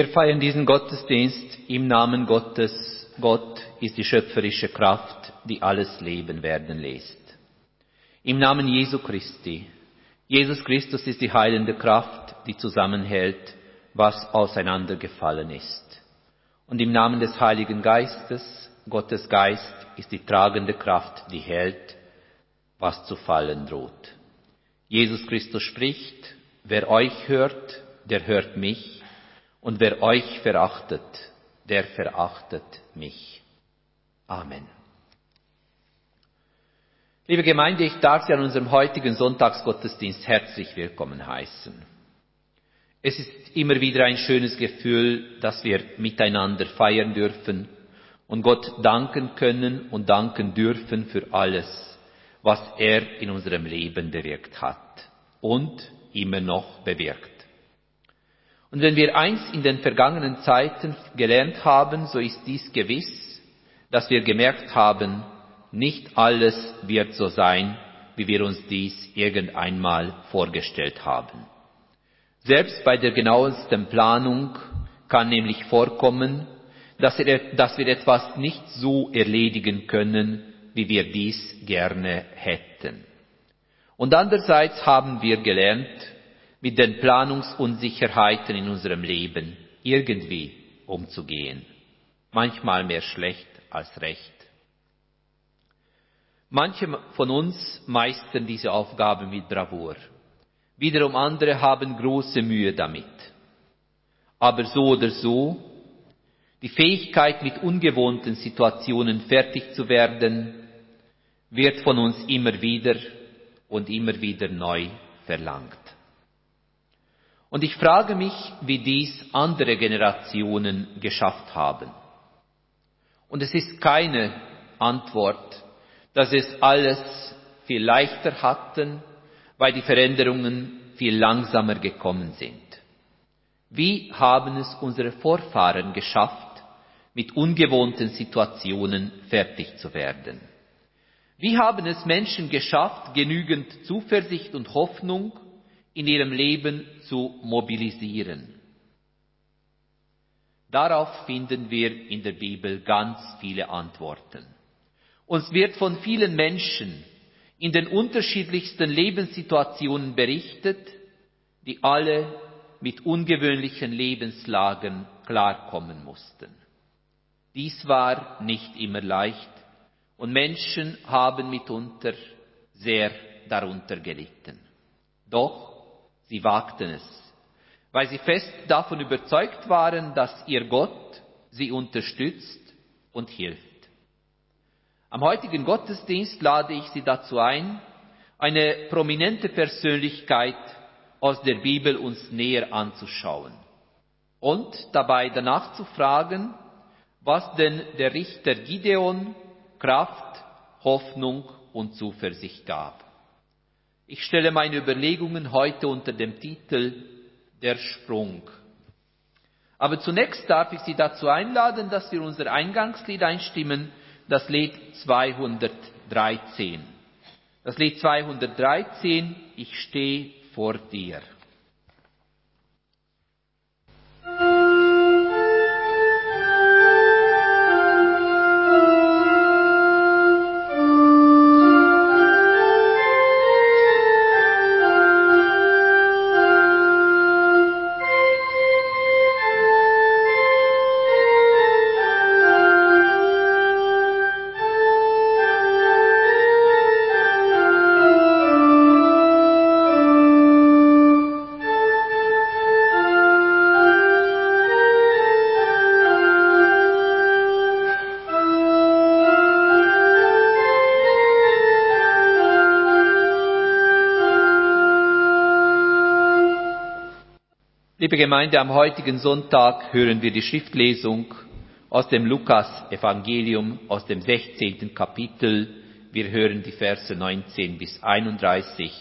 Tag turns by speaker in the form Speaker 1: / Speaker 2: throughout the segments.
Speaker 1: Wir feiern diesen Gottesdienst im Namen Gottes. Gott ist die schöpferische Kraft, die alles Leben werden lässt. Im Namen Jesu Christi. Jesus Christus ist die heilende Kraft, die zusammenhält, was auseinandergefallen ist. Und im Namen des Heiligen Geistes, Gottes Geist ist die tragende Kraft, die hält, was zu fallen droht. Jesus Christus spricht, wer euch hört, der hört mich, und wer euch verachtet, der verachtet mich. Amen. Liebe Gemeinde, ich darf Sie an unserem heutigen Sonntagsgottesdienst herzlich willkommen heißen. Es ist immer wieder ein schönes Gefühl, dass wir miteinander feiern dürfen und Gott danken können und danken dürfen für alles, was er in unserem Leben bewirkt hat und immer noch bewirkt. Und wenn wir eins in den vergangenen Zeiten gelernt haben, so ist dies gewiss, dass wir gemerkt haben, nicht alles wird so sein, wie wir uns dies irgendeinmal vorgestellt haben. Selbst bei der genauesten Planung kann nämlich vorkommen, dass wir etwas nicht so erledigen können, wie wir dies gerne hätten. Und andererseits haben wir gelernt, mit den Planungsunsicherheiten in unserem Leben irgendwie umzugehen. Manchmal mehr schlecht als recht. Manche von uns meistern diese Aufgabe mit Bravour. Wiederum andere haben große Mühe damit. Aber so oder so, die Fähigkeit, mit ungewohnten Situationen fertig zu werden, wird von uns immer wieder und immer wieder neu verlangt. Und ich frage mich, wie dies andere Generationen geschafft haben. Und es ist keine Antwort, dass es alles viel leichter hatten, weil die Veränderungen viel langsamer gekommen sind. Wie haben es unsere Vorfahren geschafft, mit ungewohnten Situationen fertig zu werden? Wie haben es Menschen geschafft, genügend Zuversicht und Hoffnung in ihrem Leben zu mobilisieren. Darauf finden wir in der Bibel ganz viele Antworten. Uns wird von vielen Menschen in den unterschiedlichsten Lebenssituationen berichtet, die alle mit ungewöhnlichen Lebenslagen klarkommen mussten. Dies war nicht immer leicht und Menschen haben mitunter sehr darunter gelitten. Doch Sie wagten es, weil sie fest davon überzeugt waren, dass ihr Gott sie unterstützt und hilft. Am heutigen Gottesdienst lade ich Sie dazu ein, eine prominente Persönlichkeit aus der Bibel uns näher anzuschauen und dabei danach zu fragen, was denn der Richter Gideon Kraft, Hoffnung und Zuversicht gab. Ich stelle meine Überlegungen heute unter dem Titel Der Sprung. Aber zunächst darf ich Sie dazu einladen, dass wir unser Eingangslied einstimmen, das Lied 213. Das Lied 213, Ich stehe vor dir. Liebe Gemeinde, am heutigen Sonntag hören wir die Schriftlesung aus dem Lukas-Evangelium, aus dem 16. Kapitel. Wir hören die Verse 19 bis 31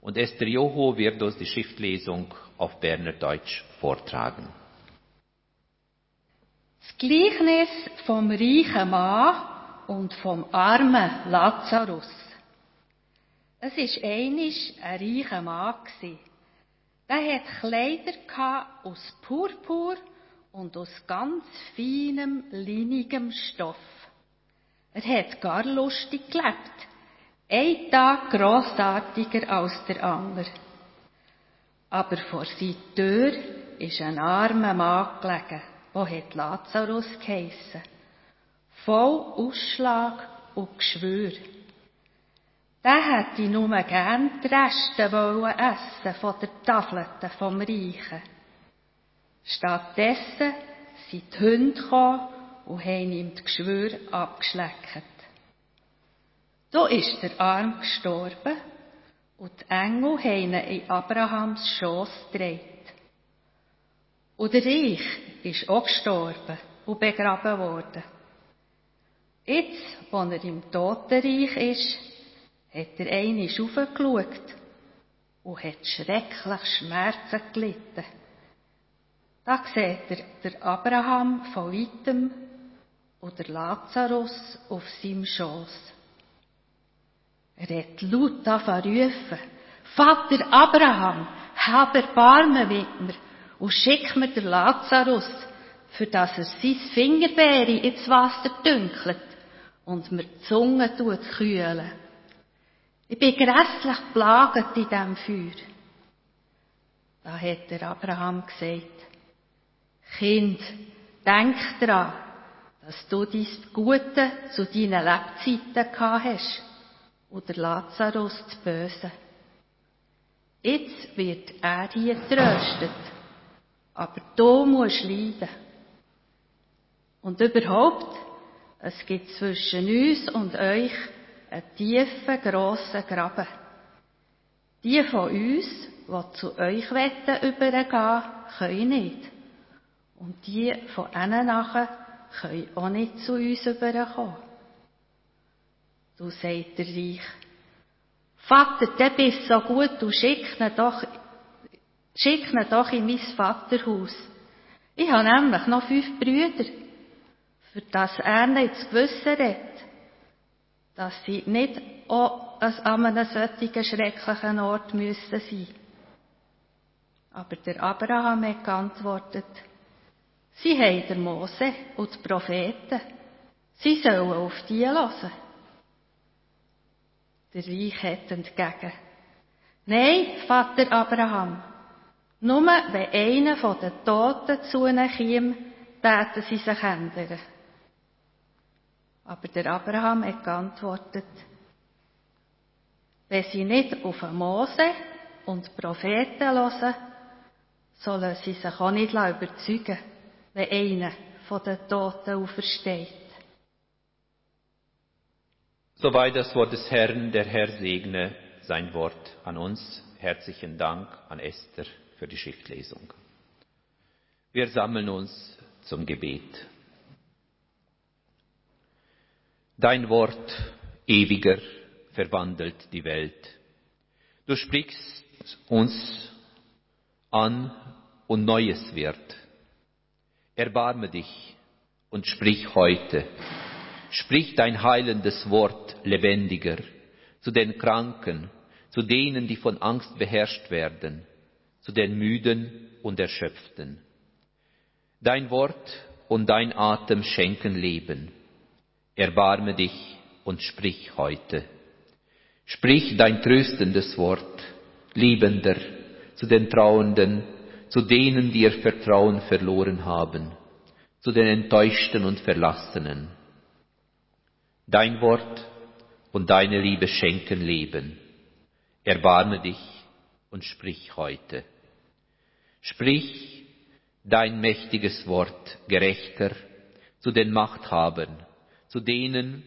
Speaker 1: und Esther Joho wird uns die Schriftlesung auf Berner Deutsch vortragen.
Speaker 2: Das Gleichnis vom reichen Mann und vom armen Lazarus. Es ist einisch ein reicher Mann gewesen. Der hat Kleider aus Purpur und aus ganz feinem, linigem Stoff. Er hat gar lustig gelebt. Ein Tag grossartiger als der andere. Aber vor seiner Tür ist ein armer Mann gelegen, der Lazarus geheissen. Voll Ausschlag und Geschwür. Der hätte nur gern die Reste essen von der Tafelte vom Reichen. Stattdessen sind die Hunde gekommen und haben ihm das Geschwür abgeschleckt. So ist der Arm gestorben und die Engel haben ihn in Abrahams Schoß gedreht. Und der Reich ist auch gestorben und begraben worden. Jetzt, wo er im Totenreich ist, hat er einmal raufgeschaut und hat schrecklich Schmerzen gelitten. Da sieht er der Abraham von weitem und der Lazarus auf seinem Schoß. Er hat laut rufen, Vater Abraham, hab Erbarmen mit mir und schick mir den Lazarus, für dass er sein Fingerbeere ins Wasser dünkelt und mir die Zunge tut kühlen. Ich bin grässlich plagend in diesem Feuer. Da hat der Abraham gesagt, Kind, denk dran, dass du dein Gute zu deinen Lebzeiten gehabt hast und der Lazarus zu Böse. Jetzt wird er hier tröstet, aber du musst leiden. Und überhaupt, es gibt zwischen uns und euch einen tiefen, grossen Graben. Die von uns, die zu euch übergehen, können nicht. Und die von ihnen nachher können auch nicht zu uns überkommen. Du sagt der Reich, Vater, der bist so gut, du schick ihn doch, schick ihn doch in mein Vaterhaus. Ich habe nämlich noch fünf Brüder, für das er nicht zu Gewissen hat, dass sie nicht auch an einem solchen schrecklichen Ort müssen sein. Aber der Abraham hat geantwortet, sie haben der Mose und die Propheten. Sie sollen auf die hören. Der Reich hat entgegen. Nein, Vater Abraham, nur wenn einer von den Toten zu ihnen käme, täten sie sich ändern. Aber der Abraham hat geantwortet, wenn sie nicht auf Mose und Propheten hören, sollen sie sich auch nicht überzeugen, wenn einer von den Toten aufersteht.
Speaker 1: Soweit das Wort des Herrn, der Herr segne sein Wort an uns. Herzlichen Dank an Esther für die Schriftlesung. Wir sammeln uns zum Gebet. Dein Wort, ewiger, verwandelt die Welt. Du sprichst uns an und Neues wird. Erbarme dich und sprich heute Sprich dein heilendes Wort lebendiger zu den Kranken, zu denen, die von Angst beherrscht werden, zu den Müden und Erschöpften. Dein Wort und dein Atem schenken Leben. Erbarme dich und sprich heute. Sprich dein tröstendes Wort, liebender, zu den Trauenden, zu denen, die ihr Vertrauen verloren haben, zu den Enttäuschten und Verlassenen Dein Wort und deine Liebe schenken Leben. Erbarme dich und sprich heute. Sprich dein mächtiges Wort, Gerechter, zu den Machthabern, zu denen,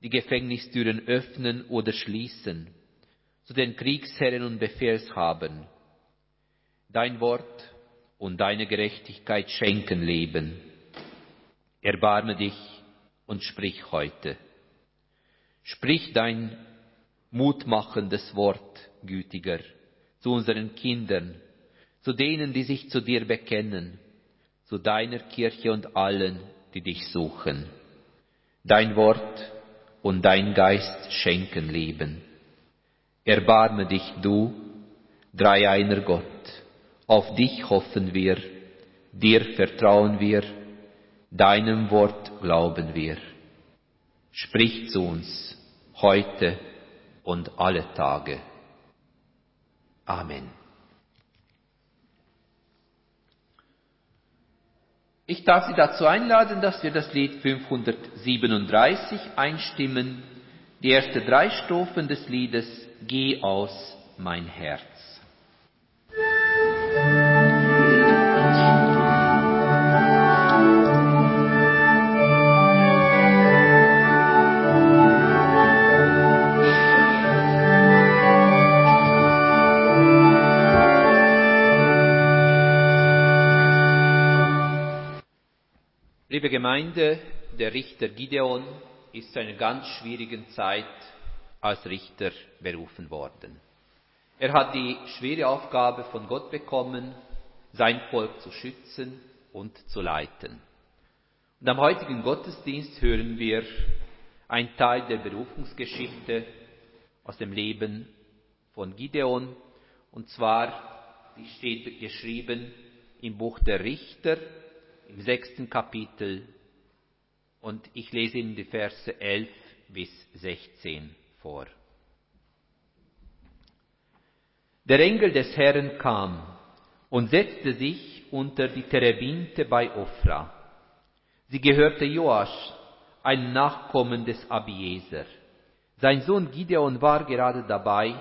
Speaker 1: die Gefängnistüren öffnen oder schließen, zu den Kriegsherren und Befehlshabern. Dein Wort und deine Gerechtigkeit schenken Leben. Erbarme dich und sprich heute. Sprich dein mutmachendes Wort, gütiger, zu unseren Kindern, zu denen, die sich zu dir bekennen, zu deiner Kirche und allen, die dich suchen. Dein Wort und dein Geist schenken Leben. Erbarme dich du, dreieiner Gott, auf dich hoffen wir, dir vertrauen wir, deinem Wort glauben wir. Sprich zu uns heute und alle Tage. Amen. Ich darf Sie dazu einladen, dass wir das Lied 537 einstimmen, die ersten drei Strophen des Liedes Geh aus, mein Herz. Liebe Gemeinde, der Richter Gideon ist zu einer ganz schwierigen Zeit als Richter berufen worden. Er hat die schwere Aufgabe von Gott bekommen, sein Volk zu schützen und zu leiten. Und am heutigen Gottesdienst hören wir einen Teil der Berufungsgeschichte aus dem Leben von Gideon. Und zwar, die steht geschrieben im Buch der Richter, im sechsten Kapitel und ich lese Ihnen die Verse 11 bis 16 vor. Der Engel des Herrn kam und setzte sich unter die Terebinte bei Ophra. Sie gehörte Joasch, ein Nachkommen des Abieser. Sein Sohn Gideon war gerade dabei,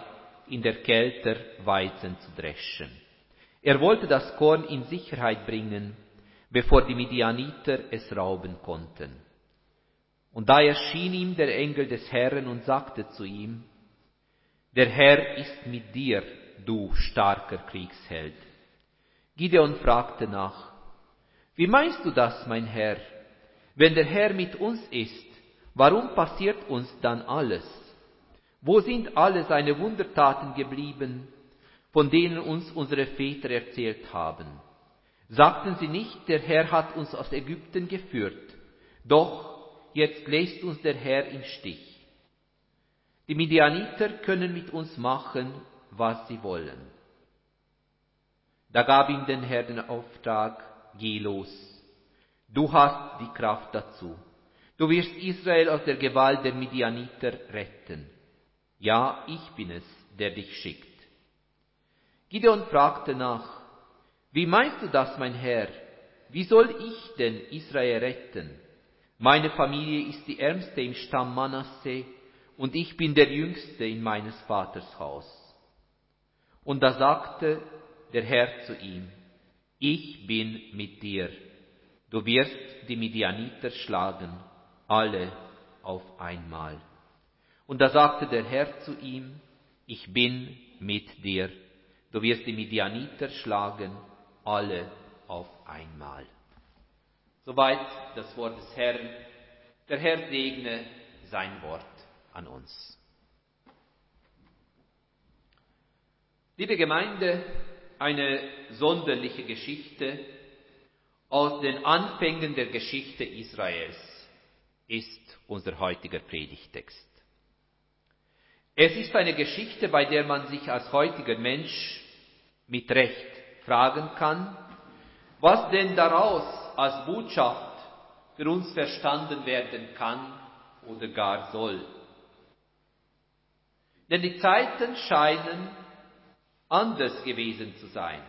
Speaker 1: in der Kälte Weizen zu dreschen. Er wollte das Korn in Sicherheit bringen, bevor die Midianiter es rauben konnten. Und da erschien ihm der Engel des Herrn und sagte zu ihm, der Herr ist mit dir, du starker Kriegsheld. Gideon fragte nach, wie meinst du das, mein Herr? Wenn der Herr mit uns ist, warum passiert uns dann alles? Wo sind alle seine Wundertaten geblieben, von denen uns unsere Väter erzählt haben? Sagten sie nicht, der Herr hat uns aus Ägypten geführt, doch jetzt lässt uns der Herr im Stich. Die Midianiter können mit uns machen, was sie wollen. Da gab ihm den Herr den Auftrag, geh los. Du hast die Kraft dazu. Du wirst Israel aus der Gewalt der Midianiter retten. Ja, ich bin es, der dich schickt. Gideon fragte nach, wie meinst du das, mein Herr? Wie soll ich denn Israel retten? Meine Familie ist die ärmste im Stamm Manasse und ich bin der jüngste in meines Vaters Haus. Und da sagte der Herr zu ihm, ich bin mit dir. Du wirst die Midianiter schlagen, alle auf einmal. Und da sagte der Herr zu ihm, ich bin mit dir. Du wirst die Midianiter schlagen, alle auf einmal. Soweit das Wort des Herrn. Der Herr segne sein Wort an uns. Liebe Gemeinde, eine sonderliche Geschichte aus den Anfängen der Geschichte Israels ist unser heutiger Predigtext. Es ist eine Geschichte, bei der man sich als heutiger Mensch mit Recht fragen kann, was denn daraus als Botschaft für uns verstanden werden kann oder gar soll. Denn die Zeiten scheinen anders gewesen zu sein.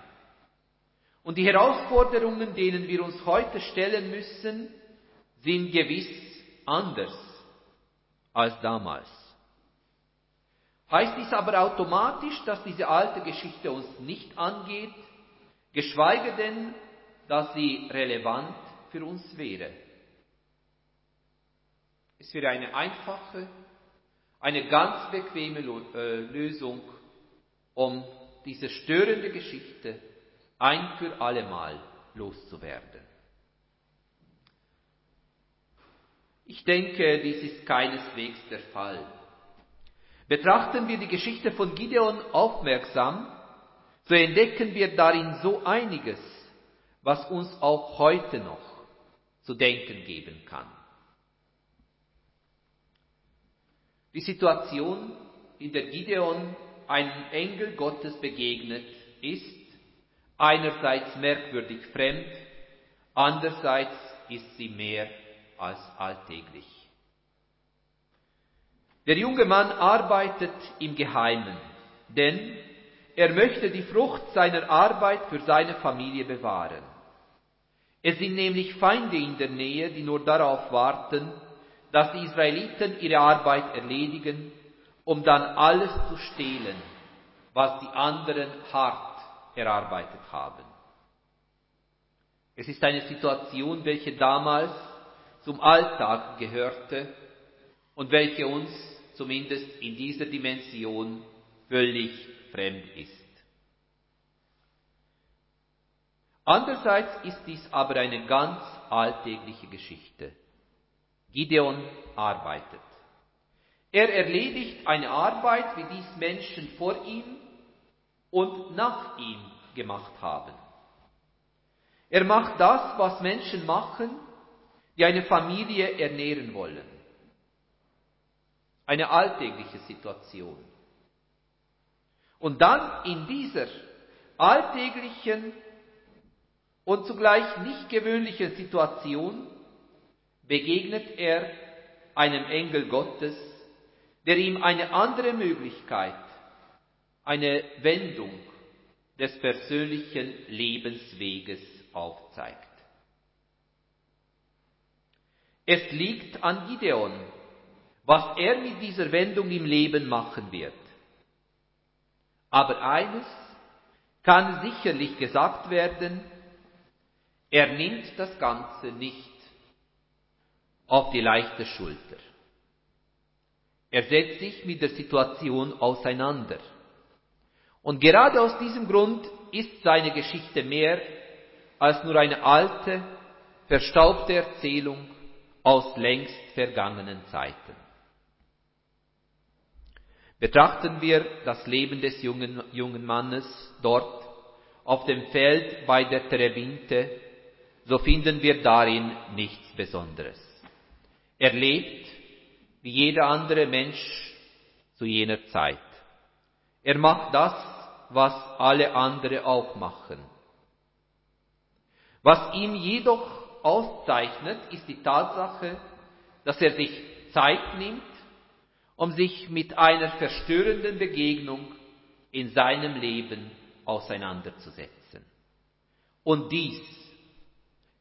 Speaker 1: Und die Herausforderungen, denen wir uns heute stellen müssen, sind gewiss anders als damals. Heißt dies aber automatisch, dass diese alte Geschichte uns nicht angeht, geschweige denn, dass sie relevant für uns wäre. Es wäre eine einfache, eine ganz bequeme äh, Lösung, um diese störende Geschichte ein für allemal loszuwerden. Ich denke, dies ist keineswegs der Fall. Betrachten wir die Geschichte von Gideon aufmerksam, so entdecken wir darin so einiges, was uns auch heute noch zu denken geben kann. Die Situation, in der Gideon einem Engel Gottes begegnet, ist einerseits merkwürdig fremd andererseits ist sie mehr als alltäglich. Der junge Mann arbeitet im Geheimen, denn er möchte die Frucht seiner Arbeit für seine Familie bewahren. Es sind nämlich Feinde in der Nähe, die nur darauf warten, dass die Israeliten ihre Arbeit erledigen, um dann alles zu stehlen, was die anderen hart erarbeitet haben. Es ist eine Situation, welche damals zum Alltag gehörte und welche uns zumindest in dieser Dimension völlig fremd ist. Andererseits ist dies aber eine ganz alltägliche Geschichte. Gideon arbeitet. Er erledigt eine Arbeit, wie dies Menschen vor ihm und nach ihm gemacht haben. Er macht das, was Menschen machen, die eine Familie ernähren wollen. Eine alltägliche Situation. Und dann in dieser alltäglichen und zugleich nicht gewöhnlichen Situation begegnet er einem Engel Gottes, der ihm eine andere Möglichkeit, eine Wendung des persönlichen Lebensweges aufzeigt. Es liegt an Gideon, was er mit dieser Wendung im Leben machen wird. Aber eines kann sicherlich gesagt werden, er nimmt das Ganze nicht auf die leichte Schulter. Er setzt sich mit der Situation auseinander. Und gerade aus diesem Grund ist seine Geschichte mehr als nur eine alte, verstaubte Erzählung aus längst vergangenen Zeiten. Betrachten wir das Leben des jungen, jungen Mannes dort auf dem Feld bei der Terebinte, so finden wir darin nichts Besonderes. Er lebt wie jeder andere Mensch zu jener Zeit. Er macht das, was alle andere auch machen. Was ihm jedoch auszeichnet, ist die Tatsache, dass er sich Zeit nimmt, um sich mit einer verstörenden Begegnung in seinem Leben auseinanderzusetzen. Und dies,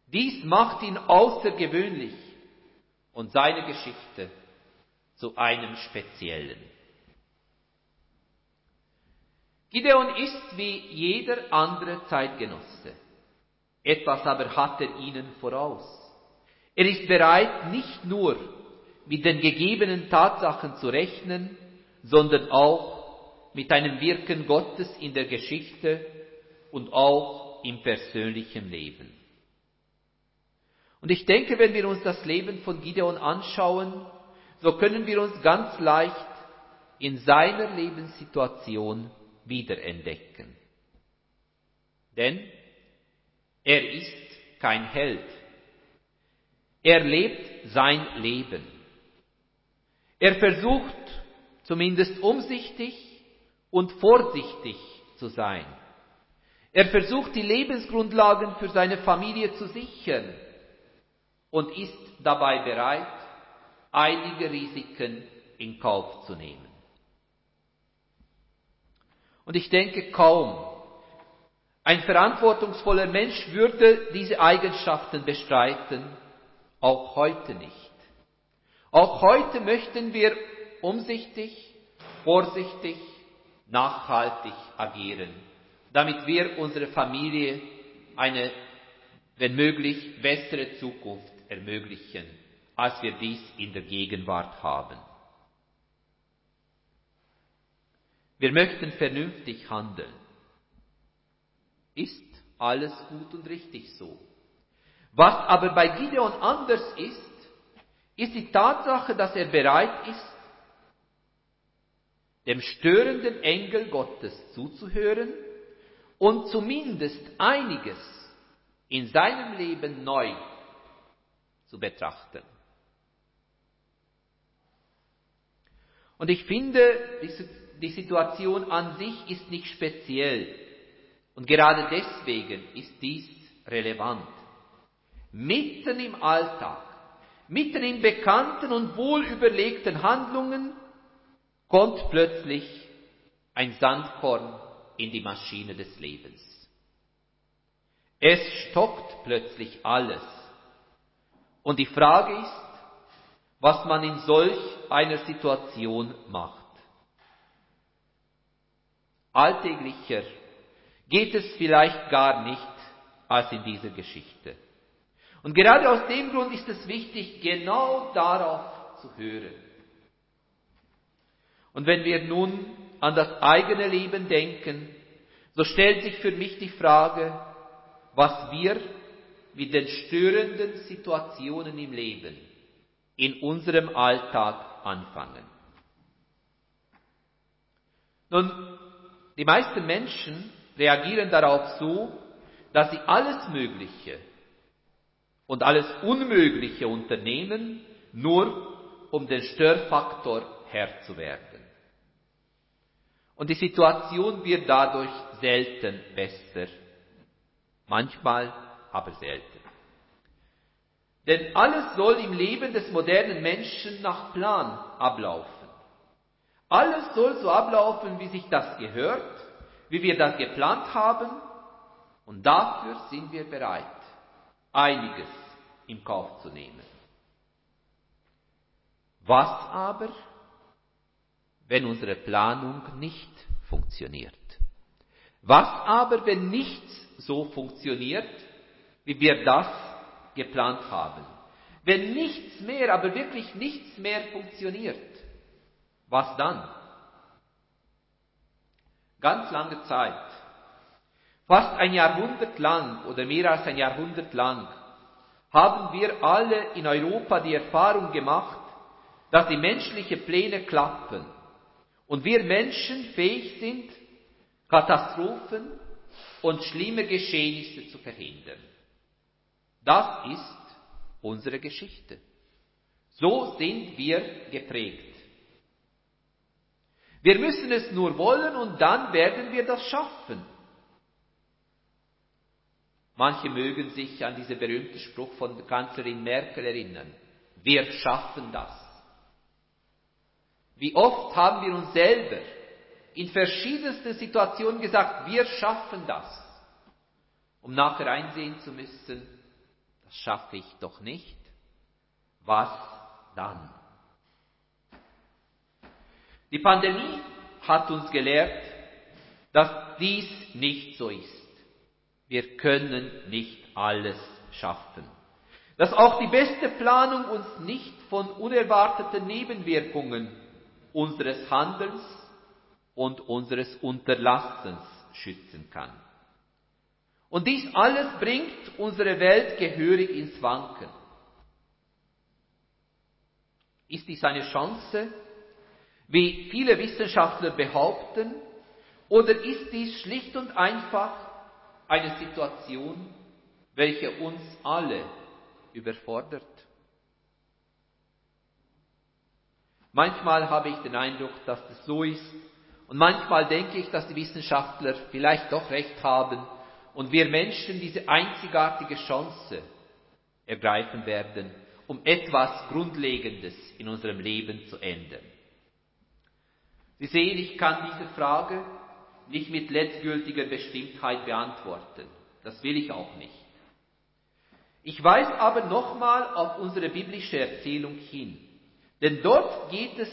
Speaker 1: dies macht ihn außergewöhnlich und seine Geschichte zu einem speziellen. Gideon ist wie jeder andere Zeitgenosse. Etwas aber hat er ihnen voraus. Er ist bereit, nicht nur mit den gegebenen Tatsachen zu rechnen, sondern auch mit einem Wirken Gottes in der Geschichte und auch im persönlichen Leben. Und ich denke, wenn wir uns das Leben von Gideon anschauen, so können wir uns ganz leicht in seiner Lebenssituation wiederentdecken. Denn er ist kein Held. Er lebt sein Leben. Er versucht zumindest umsichtig und vorsichtig zu sein. Er versucht die Lebensgrundlagen für seine Familie zu sichern und ist dabei bereit, einige Risiken in Kauf zu nehmen. Und ich denke kaum, ein verantwortungsvoller Mensch würde diese Eigenschaften bestreiten, auch heute nicht. Auch heute möchten wir umsichtig, vorsichtig, nachhaltig agieren, damit wir unserer Familie eine, wenn möglich, bessere Zukunft ermöglichen, als wir dies in der Gegenwart haben. Wir möchten vernünftig handeln. Ist alles gut und richtig so. Was aber bei Gideon anders ist, ist die Tatsache, dass er bereit ist, dem störenden Engel Gottes zuzuhören und zumindest einiges in seinem Leben neu zu betrachten. Und ich finde, die Situation an sich ist nicht speziell. Und gerade deswegen ist dies relevant. mitten im Alltag, mitten in bekannten und wohlüberlegten Handlungen, kommt plötzlich ein Sandkorn in die Maschine des Lebens. Es stockt plötzlich alles. Und die Frage ist, was man in solch einer Situation macht. Alltäglicher geht es vielleicht gar nicht als in dieser Geschichte. Und gerade aus dem Grund ist es wichtig, genau darauf zu hören. Und wenn wir nun an das eigene Leben denken, so stellt sich für mich die Frage, was wir mit den störenden Situationen im Leben in unserem Alltag anfangen. Nun, die meisten Menschen reagieren darauf so, dass sie alles Mögliche und alles Unmögliche unternehmen, nur um den Störfaktor Herr zu werden. Und die Situation wird dadurch selten besser, manchmal aber selten. Denn alles soll im Leben des modernen Menschen nach Plan ablaufen. Alles soll so ablaufen, wie sich das gehört, wie wir das geplant haben, und dafür sind wir bereit, einiges in Kauf zu nehmen. Was aber, wenn unsere Planung nicht funktioniert? Was aber, wenn nichts so funktioniert, wie wir das geplant haben? Wenn nichts mehr, aber wirklich nichts mehr funktioniert, was dann? Ganz lange Zeit, fast ein Jahrhundert lang oder mehr als ein Jahrhundert lang, haben wir alle in Europa die Erfahrung gemacht, dass die menschlichen Pläne klappen und wir Menschen fähig sind, Katastrophen und schlimme Geschehnisse zu verhindern. Das ist unsere Geschichte. So sind wir geprägt. Wir müssen es nur wollen und dann werden wir das schaffen. Manche mögen sich an diesen berühmten Spruch von Kanzlerin Merkel erinnern. Wir schaffen das. Wie oft haben wir uns selber in verschiedensten Situationen gesagt, wir schaffen das, um nachher einsehen zu müssen, das schaffe ich doch nicht. Was dann? Die Pandemie hat uns gelehrt, dass dies nicht so ist. Wir können nicht alles schaffen. Dass auch die beste Planung uns nicht von unerwarteten Nebenwirkungen unseres Handelns und unseres Unterlassens schützen kann. Und dies alles bringt unsere Welt gehörig ins Wanken. Ist dies eine Chance, wie viele Wissenschaftler behaupten, oder ist dies schlicht und einfach eine Situation, welche uns alle überfordert? Manchmal habe ich den Eindruck, dass das so ist, und manchmal denke ich, dass die Wissenschaftler vielleicht doch recht haben und wir Menschen diese einzigartige Chance ergreifen werden, um etwas Grundlegendes in unserem Leben zu ändern. Sie sehen, ich kann diese Frage nicht mit letztgültiger Bestimmtheit beantworten. Das will ich auch nicht. Ich weise aber nochmal auf unsere biblische Erzählung hin. Denn dort geht es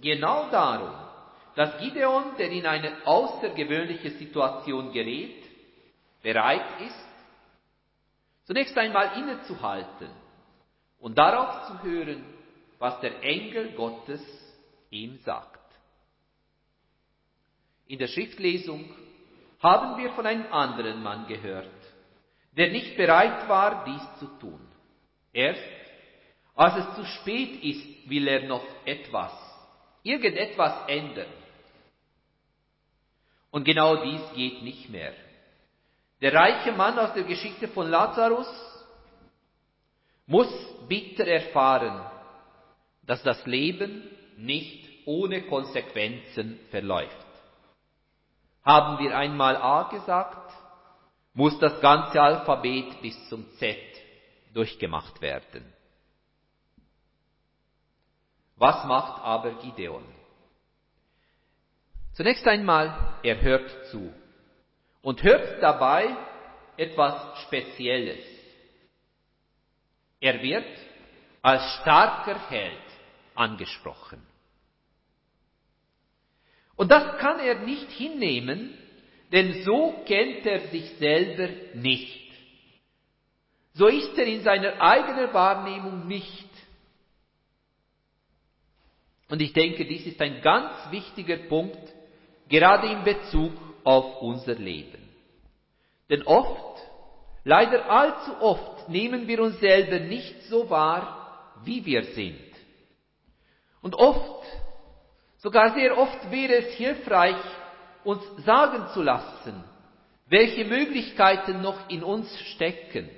Speaker 1: genau darum, dass Gideon, der in eine außergewöhnliche Situation gerät, bereit ist, zunächst einmal innezuhalten und darauf zu hören, was der Engel Gottes ihm sagt. In der Schriftlesung haben wir von einem anderen Mann gehört, der nicht bereit war, dies zu tun. Erst als es zu spät ist, will er noch etwas, irgendetwas ändern. Und genau dies geht nicht mehr. Der reiche Mann aus der Geschichte von Lazarus muss bitter erfahren, dass das Leben nicht ohne Konsequenzen verläuft. Haben wir einmal A gesagt, muss das ganze Alphabet bis zum Z durchgemacht werden. Was macht aber Gideon? Zunächst einmal, er hört zu und hört dabei etwas Spezielles. Er wird als starker Held angesprochen. Und das kann er nicht hinnehmen, denn so kennt er sich selber nicht. So ist er in seiner eigenen Wahrnehmung nicht. Und ich denke, dies ist ein ganz wichtiger Punkt, gerade in Bezug auf unser Leben. Denn oft, leider allzu oft, nehmen wir uns selber nicht so wahr, wie wir sind. Und oft, sogar sehr oft wäre es hilfreich, uns sagen zu lassen, welche Möglichkeiten noch in uns stecken.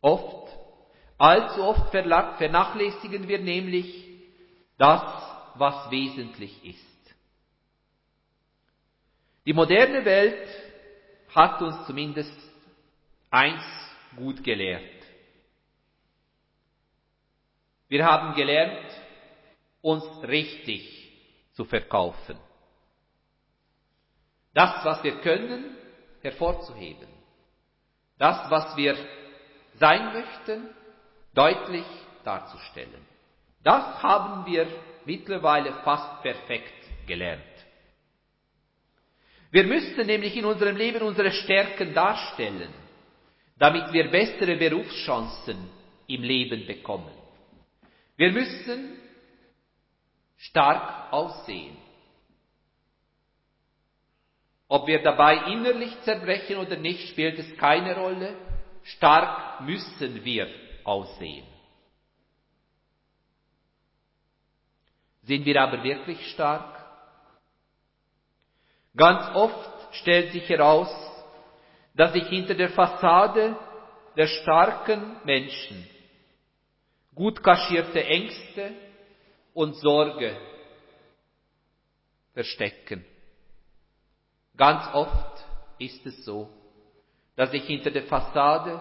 Speaker 1: Oft, allzu oft vernachlässigen wir nämlich das, was wesentlich ist. Die moderne Welt hat uns zumindest eins gut gelehrt. Wir haben gelernt, uns richtig zu verkaufen. Das, was wir können, hervorzuheben. Das, was wir sein möchten, deutlich darzustellen. Das haben wir mittlerweile fast perfekt gelernt. Wir müssen nämlich in unserem Leben unsere Stärken darstellen, damit wir bessere Berufschancen im Leben bekommen. Wir müssen stark aussehen. Ob wir dabei innerlich zerbrechen oder nicht, spielt es keine Rolle. Stark müssen wir aussehen. Sind wir aber wirklich stark? Ganz oft stellt sich heraus, dass sich hinter der Fassade der starken Menschen gut kaschierte Ängste und Sorge verstecken. Ganz oft ist es so, dass sich hinter der Fassade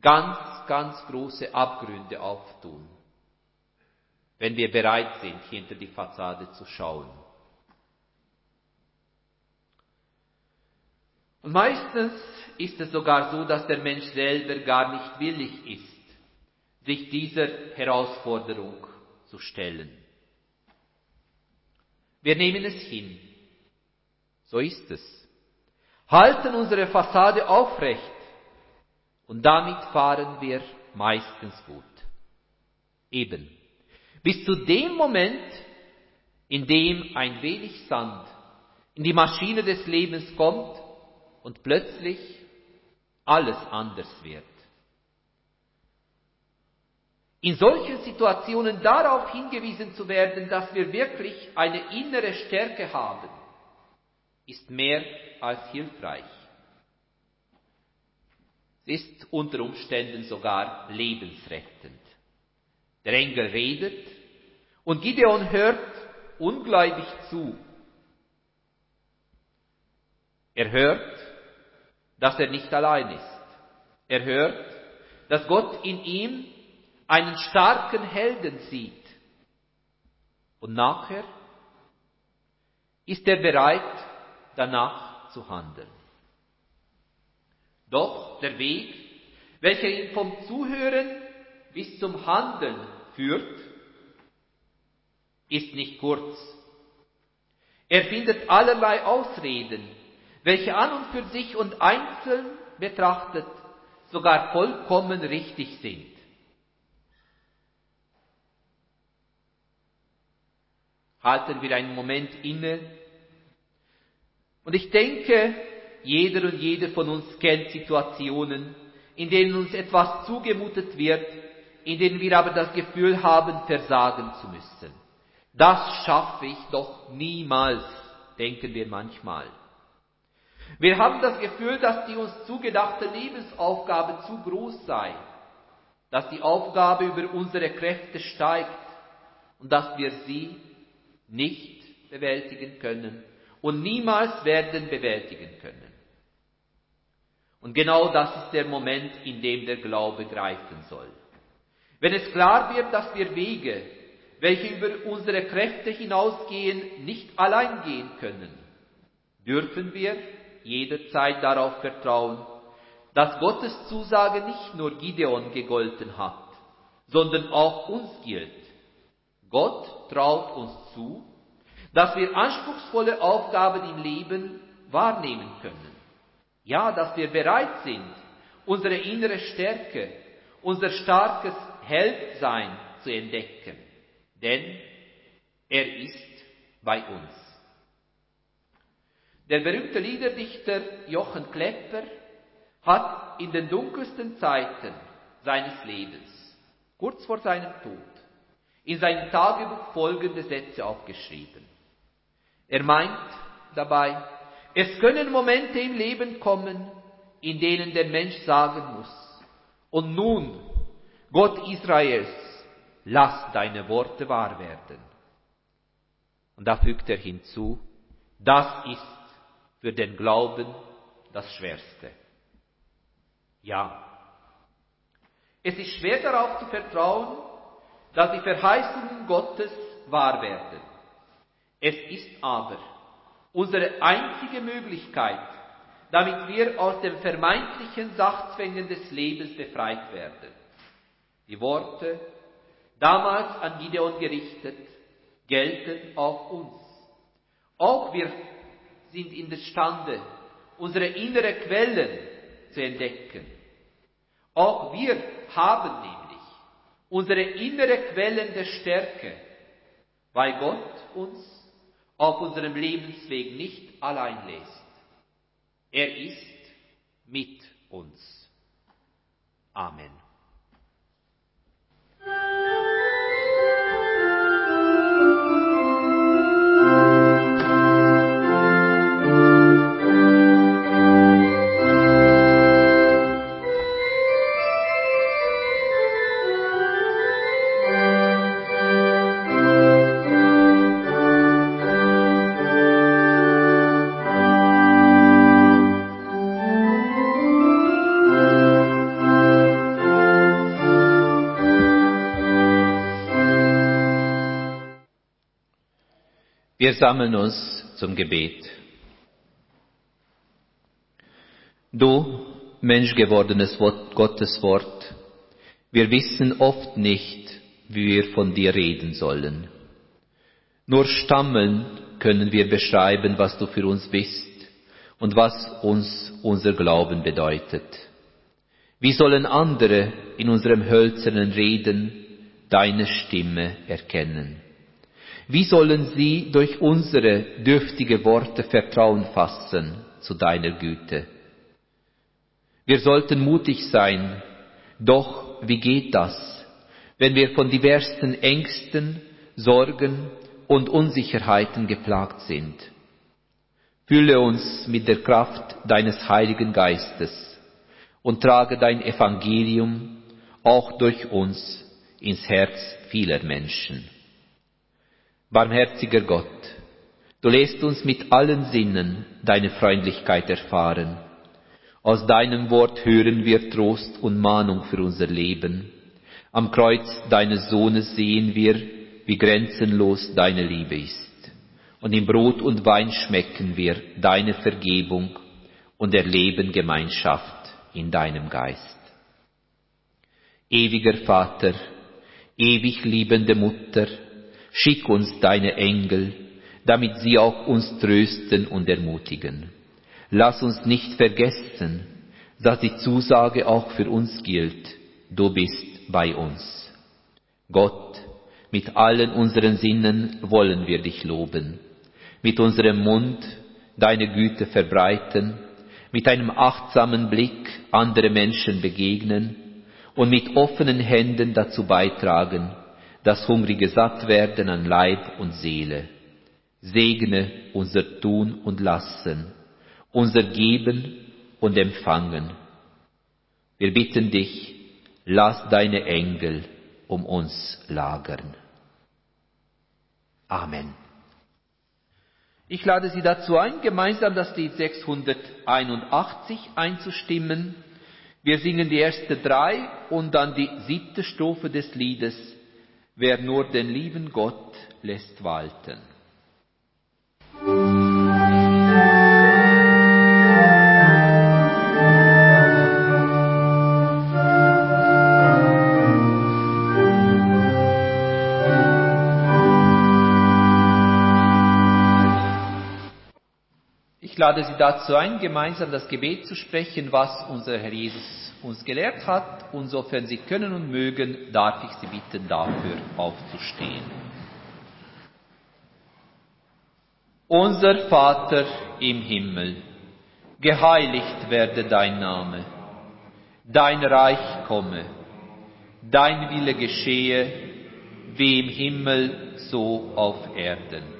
Speaker 1: ganz, ganz große Abgründe auftun, wenn wir bereit sind, hinter die Fassade zu schauen. Und meistens ist es sogar so, dass der Mensch selber gar nicht willig ist, sich dieser Herausforderung zu stellen. Wir nehmen es hin. So ist es. Halten unsere Fassade aufrecht und damit fahren wir meistens gut. Eben. Bis zu dem Moment, in dem ein wenig Sand in die Maschine des Lebens kommt und plötzlich alles anders wird. In solchen Situationen darauf hingewiesen zu werden, dass wir wirklich eine innere Stärke haben, ist mehr als hilfreich. Es ist unter Umständen sogar lebensrettend. Der Engel redet und Gideon hört ungläubig zu. Er hört dass er nicht allein ist. Er hört, dass Gott in ihm einen starken Helden sieht. Und nachher ist er bereit, danach zu handeln. Doch der Weg, welcher ihn vom Zuhören bis zum Handeln führt, ist nicht kurz. Er findet allerlei Ausreden, welche an und für sich und einzeln betrachtet sogar vollkommen richtig sind. Halten wir einen Moment inne. Und ich denke, jeder und jede von uns kennt Situationen, in denen uns etwas zugemutet wird, in denen wir aber das Gefühl haben, versagen zu müssen. Das schaffe ich doch niemals, denken wir manchmal. Wir haben das Gefühl, dass die uns zugedachte Lebensaufgabe zu groß sei, dass die Aufgabe über unsere Kräfte steigt und dass wir sie nicht bewältigen können und niemals werden bewältigen können. Und genau das ist der Moment, in dem der Glaube greifen soll. Wenn es klar wird, dass wir Wege, welche über unsere Kräfte hinausgehen, nicht allein gehen können, dürfen wir jederzeit darauf vertrauen, dass Gottes Zusage nicht nur Gideon gegolten hat, sondern auch uns gilt. Gott traut uns zu, dass wir anspruchsvolle Aufgaben im Leben wahrnehmen können. Ja, dass wir bereit sind, unsere innere Stärke, unser starkes Heldsein zu entdecken. Denn er ist bei uns. Der berühmte Liederdichter Jochen Klepper hat in den dunkelsten Zeiten seines Lebens, kurz vor seinem Tod, in seinem Tagebuch folgende Sätze aufgeschrieben. Er meint dabei, es können Momente im Leben kommen, in denen der Mensch sagen muss, und nun, Gott Israels, lass deine Worte wahr werden. Und da fügt er hinzu, das ist für den Glauben das Schwerste. Ja, es ist schwer darauf zu vertrauen, dass die Verheißungen Gottes wahr werden. Es ist aber unsere einzige Möglichkeit, damit wir aus den vermeintlichen Sachzwängen des Lebens befreit werden. Die Worte, damals an Gideon gerichtet, gelten auch uns. Auch wir sind imstande, unsere innere Quellen zu entdecken. Auch wir haben nämlich unsere innere Quellen der Stärke, weil Gott uns auf unserem Lebensweg nicht allein lässt. Er ist mit uns. Amen. Wir sammeln uns zum Gebet. Du, menschgewordenes Gottes Wort, wir wissen oft nicht, wie wir von dir reden sollen. Nur stammeln können wir beschreiben, was du für uns bist und was uns unser Glauben bedeutet. Wie sollen andere in unserem hölzernen Reden deine Stimme erkennen? Wie sollen sie durch unsere dürftige Worte Vertrauen fassen zu deiner Güte? Wir sollten mutig sein, doch wie geht das, wenn wir von diversen Ängsten, Sorgen und Unsicherheiten geplagt sind? Fülle uns mit der Kraft deines Heiligen Geistes und trage dein Evangelium auch durch uns ins Herz vieler Menschen. Barmherziger Gott, du lässt uns mit allen Sinnen deine Freundlichkeit erfahren. Aus deinem Wort hören wir Trost und Mahnung für unser Leben. Am Kreuz deines Sohnes sehen wir, wie grenzenlos deine Liebe ist. Und im Brot und Wein schmecken wir deine Vergebung und erleben Gemeinschaft in deinem Geist. Ewiger Vater, ewig liebende Mutter, Schick uns deine Engel, damit sie auch uns trösten und ermutigen. Lass uns nicht vergessen, dass die Zusage auch für uns gilt, du bist bei uns. Gott, mit allen unseren Sinnen wollen wir dich loben, mit unserem Mund deine Güte verbreiten, mit einem achtsamen Blick andere Menschen begegnen und mit offenen Händen dazu beitragen, das Hungrige satt werden an Leib und Seele. Segne unser Tun und Lassen, unser Geben und Empfangen. Wir bitten dich, lass deine Engel um uns lagern. Amen. Ich lade Sie dazu ein, gemeinsam das Lied 681 einzustimmen. Wir singen die erste drei und dann die siebte Strophe des Liedes, Wer nur den lieben Gott lässt walten. Lade Sie dazu ein, gemeinsam das Gebet zu sprechen, was unser Herr Jesus uns gelehrt hat. Und sofern Sie können und mögen, darf ich Sie bitten, dafür aufzustehen. Unser Vater im Himmel, geheiligt werde dein Name, dein Reich komme, dein Wille geschehe, wie im Himmel so auf Erden.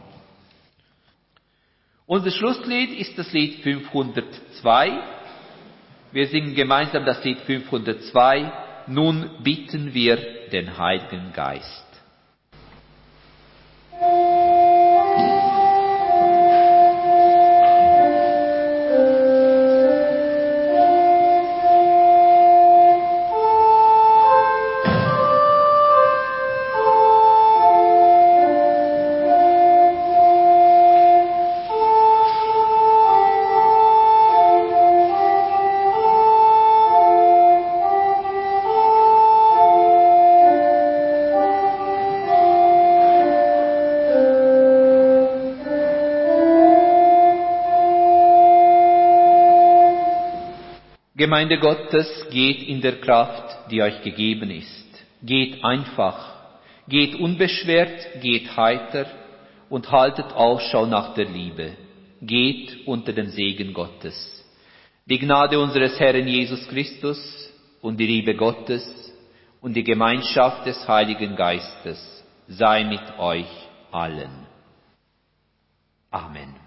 Speaker 1: Unser Schlusslied ist das Lied 502. Wir singen gemeinsam das Lied 502. Nun bitten wir den Heiligen Geist. Gemeinde Gottes, geht in der Kraft, die euch gegeben ist. Geht einfach, geht unbeschwert, geht heiter und haltet Ausschau nach der Liebe. Geht unter dem Segen Gottes. Die Gnade unseres Herrn Jesus Christus und die Liebe Gottes und die Gemeinschaft des Heiligen Geistes sei mit euch allen. Amen.